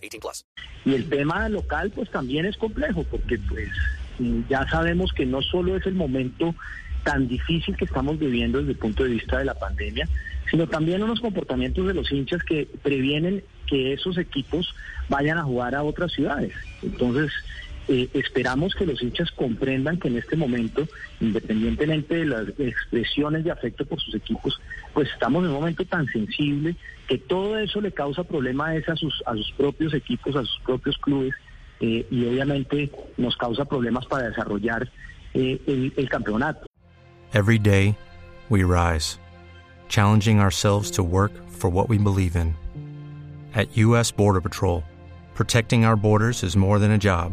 18 plus. Y el tema local pues también es complejo porque pues ya sabemos que no solo es el momento tan difícil que estamos viviendo desde el punto de vista de la pandemia, sino también unos comportamientos de los hinchas que previenen que esos equipos vayan a jugar a otras ciudades. Entonces, eh, esperamos que los hinchas comprendan que en este momento, independientemente de las expresiones de afecto por sus equipos, pues estamos en un momento tan sensible que todo eso le causa problemas a sus, a sus propios equipos, a sus propios clubes, eh, y obviamente nos causa problemas para desarrollar eh, el, el campeonato. Every day, we rise, challenging ourselves to work for what we believe in. At U.S. Border Patrol, protecting our borders is more than a job.